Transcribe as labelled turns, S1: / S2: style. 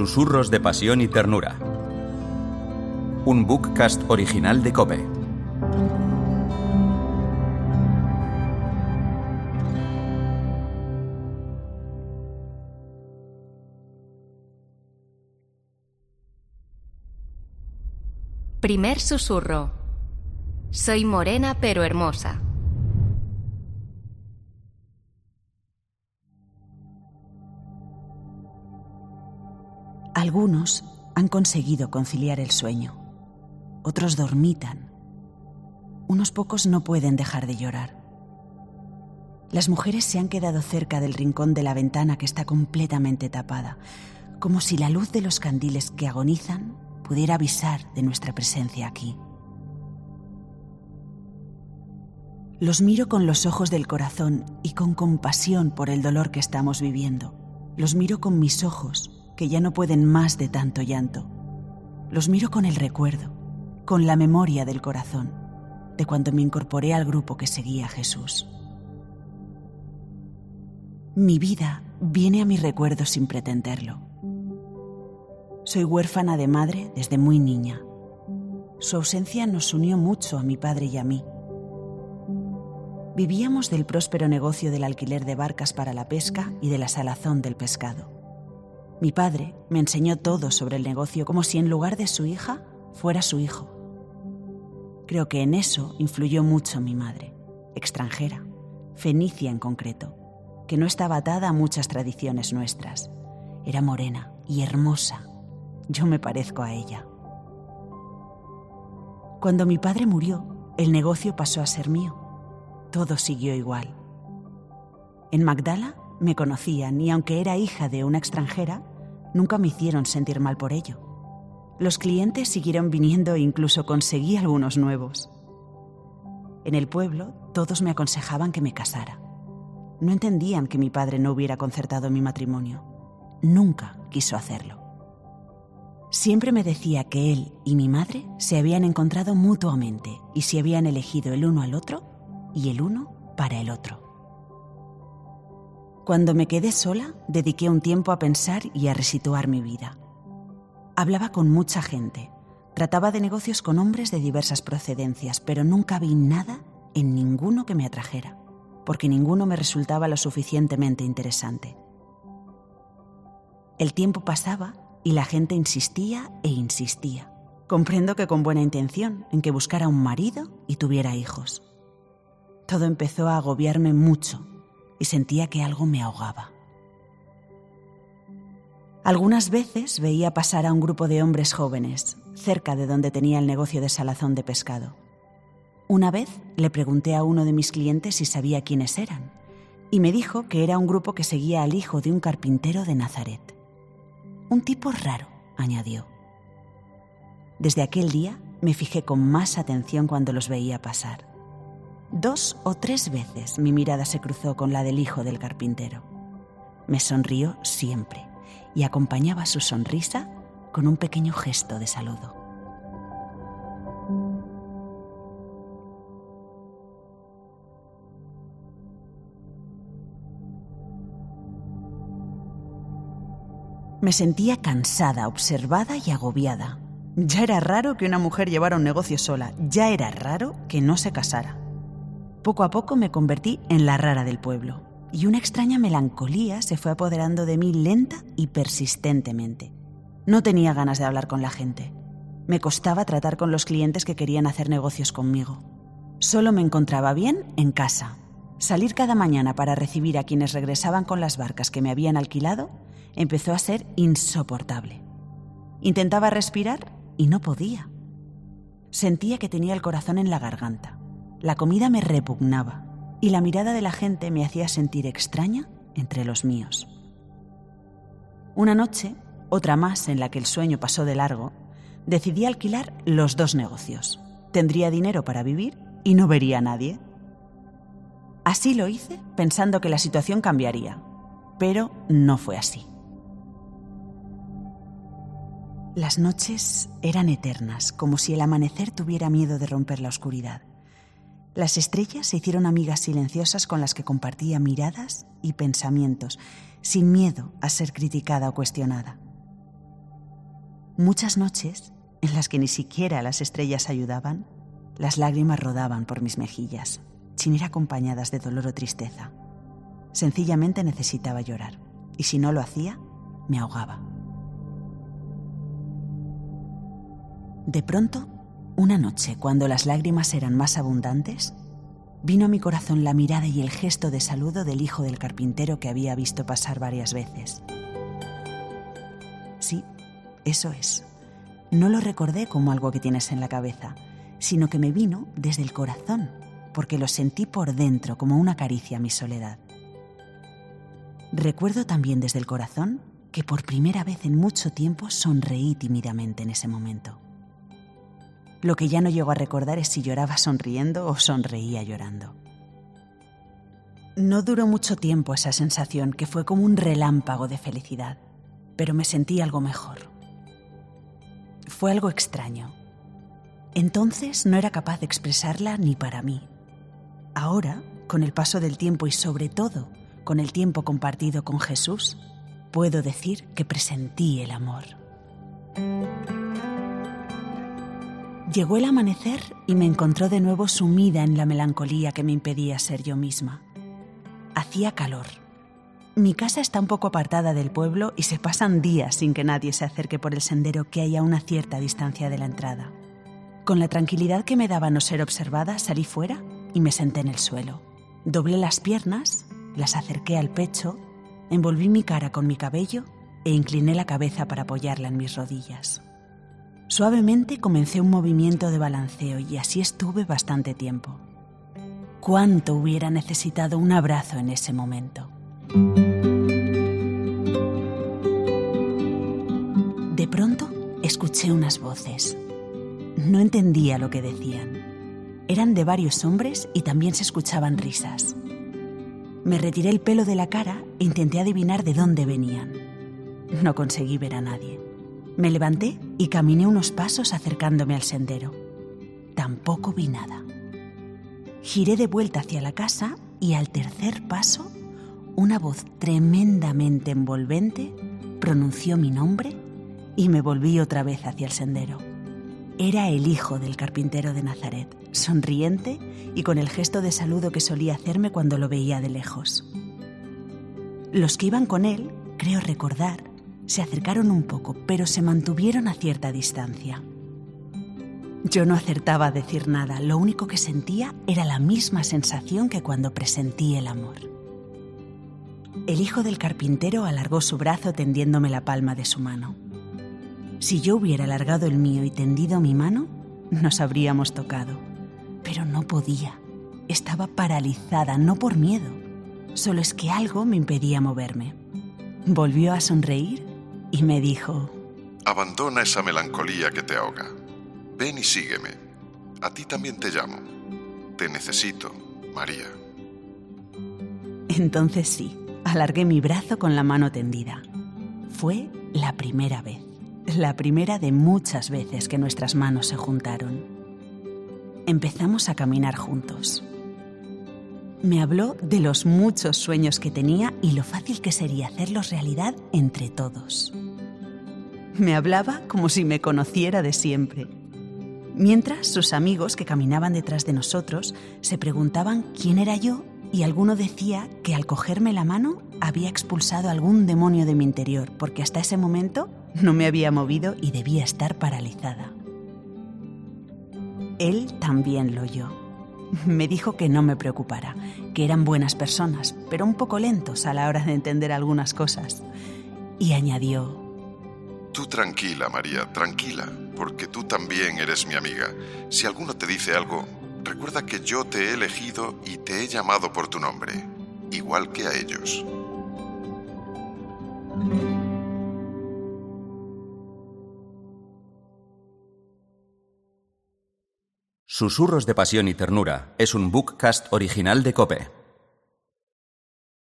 S1: Susurros de Pasión y Ternura. Un bookcast original de Cope.
S2: Primer susurro. Soy morena pero hermosa.
S3: Algunos han conseguido conciliar el sueño, otros dormitan, unos pocos no pueden dejar de llorar. Las mujeres se han quedado cerca del rincón de la ventana que está completamente tapada, como si la luz de los candiles que agonizan pudiera avisar de nuestra presencia aquí. Los miro con los ojos del corazón y con compasión por el dolor que estamos viviendo. Los miro con mis ojos que ya no pueden más de tanto llanto. Los miro con el recuerdo, con la memoria del corazón, de cuando me incorporé al grupo que seguía a Jesús. Mi vida viene a mi recuerdo sin pretenderlo. Soy huérfana de madre desde muy niña. Su ausencia nos unió mucho a mi padre y a mí. Vivíamos del próspero negocio del alquiler de barcas para la pesca y de la salazón del pescado. Mi padre me enseñó todo sobre el negocio como si en lugar de su hija fuera su hijo. Creo que en eso influyó mucho mi madre, extranjera, fenicia en concreto, que no estaba atada a muchas tradiciones nuestras. Era morena y hermosa. Yo me parezco a ella. Cuando mi padre murió, el negocio pasó a ser mío. Todo siguió igual. En Magdala me conocían y aunque era hija de una extranjera, nunca me hicieron sentir mal por ello. Los clientes siguieron viniendo e incluso conseguí algunos nuevos. En el pueblo todos me aconsejaban que me casara. No entendían que mi padre no hubiera concertado mi matrimonio. Nunca quiso hacerlo. Siempre me decía que él y mi madre se habían encontrado mutuamente y se habían elegido el uno al otro y el uno para el otro. Cuando me quedé sola, dediqué un tiempo a pensar y a resituar mi vida. Hablaba con mucha gente, trataba de negocios con hombres de diversas procedencias, pero nunca vi nada en ninguno que me atrajera, porque ninguno me resultaba lo suficientemente interesante. El tiempo pasaba y la gente insistía e insistía. Comprendo que con buena intención, en que buscara un marido y tuviera hijos. Todo empezó a agobiarme mucho y sentía que algo me ahogaba. Algunas veces veía pasar a un grupo de hombres jóvenes cerca de donde tenía el negocio de salazón de pescado. Una vez le pregunté a uno de mis clientes si sabía quiénes eran y me dijo que era un grupo que seguía al hijo de un carpintero de Nazaret. Un tipo raro, añadió. Desde aquel día me fijé con más atención cuando los veía pasar. Dos o tres veces mi mirada se cruzó con la del hijo del carpintero. Me sonrió siempre y acompañaba su sonrisa con un pequeño gesto de saludo. Me sentía cansada, observada y agobiada. Ya era raro que una mujer llevara un negocio sola, ya era raro que no se casara. Poco a poco me convertí en la rara del pueblo y una extraña melancolía se fue apoderando de mí lenta y persistentemente. No tenía ganas de hablar con la gente. Me costaba tratar con los clientes que querían hacer negocios conmigo. Solo me encontraba bien en casa. Salir cada mañana para recibir a quienes regresaban con las barcas que me habían alquilado empezó a ser insoportable. Intentaba respirar y no podía. Sentía que tenía el corazón en la garganta. La comida me repugnaba y la mirada de la gente me hacía sentir extraña entre los míos. Una noche, otra más en la que el sueño pasó de largo, decidí alquilar los dos negocios. Tendría dinero para vivir y no vería a nadie. Así lo hice pensando que la situación cambiaría, pero no fue así. Las noches eran eternas, como si el amanecer tuviera miedo de romper la oscuridad. Las estrellas se hicieron amigas silenciosas con las que compartía miradas y pensamientos, sin miedo a ser criticada o cuestionada. Muchas noches, en las que ni siquiera las estrellas ayudaban, las lágrimas rodaban por mis mejillas, sin ir acompañadas de dolor o tristeza. Sencillamente necesitaba llorar, y si no lo hacía, me ahogaba. De pronto, una noche, cuando las lágrimas eran más abundantes, vino a mi corazón la mirada y el gesto de saludo del hijo del carpintero que había visto pasar varias veces. Sí, eso es. No lo recordé como algo que tienes en la cabeza, sino que me vino desde el corazón, porque lo sentí por dentro como una caricia a mi soledad. Recuerdo también desde el corazón que por primera vez en mucho tiempo sonreí tímidamente en ese momento. Lo que ya no llego a recordar es si lloraba sonriendo o sonreía llorando. No duró mucho tiempo esa sensación, que fue como un relámpago de felicidad, pero me sentí algo mejor. Fue algo extraño. Entonces no era capaz de expresarla ni para mí. Ahora, con el paso del tiempo y sobre todo con el tiempo compartido con Jesús, puedo decir que presentí el amor. Llegó el amanecer y me encontró de nuevo sumida en la melancolía que me impedía ser yo misma. Hacía calor. Mi casa está un poco apartada del pueblo y se pasan días sin que nadie se acerque por el sendero que hay a una cierta distancia de la entrada. Con la tranquilidad que me daba no ser observada, salí fuera y me senté en el suelo. Doblé las piernas, las acerqué al pecho, envolví mi cara con mi cabello e incliné la cabeza para apoyarla en mis rodillas. Suavemente comencé un movimiento de balanceo y así estuve bastante tiempo. ¿Cuánto hubiera necesitado un abrazo en ese momento? De pronto escuché unas voces. No entendía lo que decían. Eran de varios hombres y también se escuchaban risas. Me retiré el pelo de la cara e intenté adivinar de dónde venían. No conseguí ver a nadie. Me levanté y caminé unos pasos acercándome al sendero. Tampoco vi nada. Giré de vuelta hacia la casa y al tercer paso, una voz tremendamente envolvente pronunció mi nombre y me volví otra vez hacia el sendero. Era el hijo del carpintero de Nazaret, sonriente y con el gesto de saludo que solía hacerme cuando lo veía de lejos. Los que iban con él, creo recordar, se acercaron un poco, pero se mantuvieron a cierta distancia. Yo no acertaba a decir nada, lo único que sentía era la misma sensación que cuando presentí el amor. El hijo del carpintero alargó su brazo tendiéndome la palma de su mano. Si yo hubiera alargado el mío y tendido mi mano, nos habríamos tocado. Pero no podía. Estaba paralizada, no por miedo. Solo es que algo me impedía moverme. Volvió a sonreír y me dijo,
S4: Abandona esa melancolía que te ahoga. Ven y sígueme. A ti también te llamo. Te necesito, María.
S3: Entonces sí, alargué mi brazo con la mano tendida. Fue la primera vez, la primera de muchas veces que nuestras manos se juntaron. Empezamos a caminar juntos. Me habló de los muchos sueños que tenía y lo fácil que sería hacerlos realidad entre todos. Me hablaba como si me conociera de siempre. Mientras sus amigos que caminaban detrás de nosotros se preguntaban quién era yo y alguno decía que al cogerme la mano había expulsado algún demonio de mi interior porque hasta ese momento no me había movido y debía estar paralizada. Él también lo oyó me dijo que no me preocupara, que eran buenas personas, pero un poco lentos a la hora de entender algunas cosas. Y añadió,
S4: Tú tranquila, María, tranquila, porque tú también eres mi amiga. Si alguno te dice algo, recuerda que yo te he elegido y te he llamado por tu nombre, igual que a ellos.
S1: Susurros de Pasión y Ternura es un bookcast original de Cope.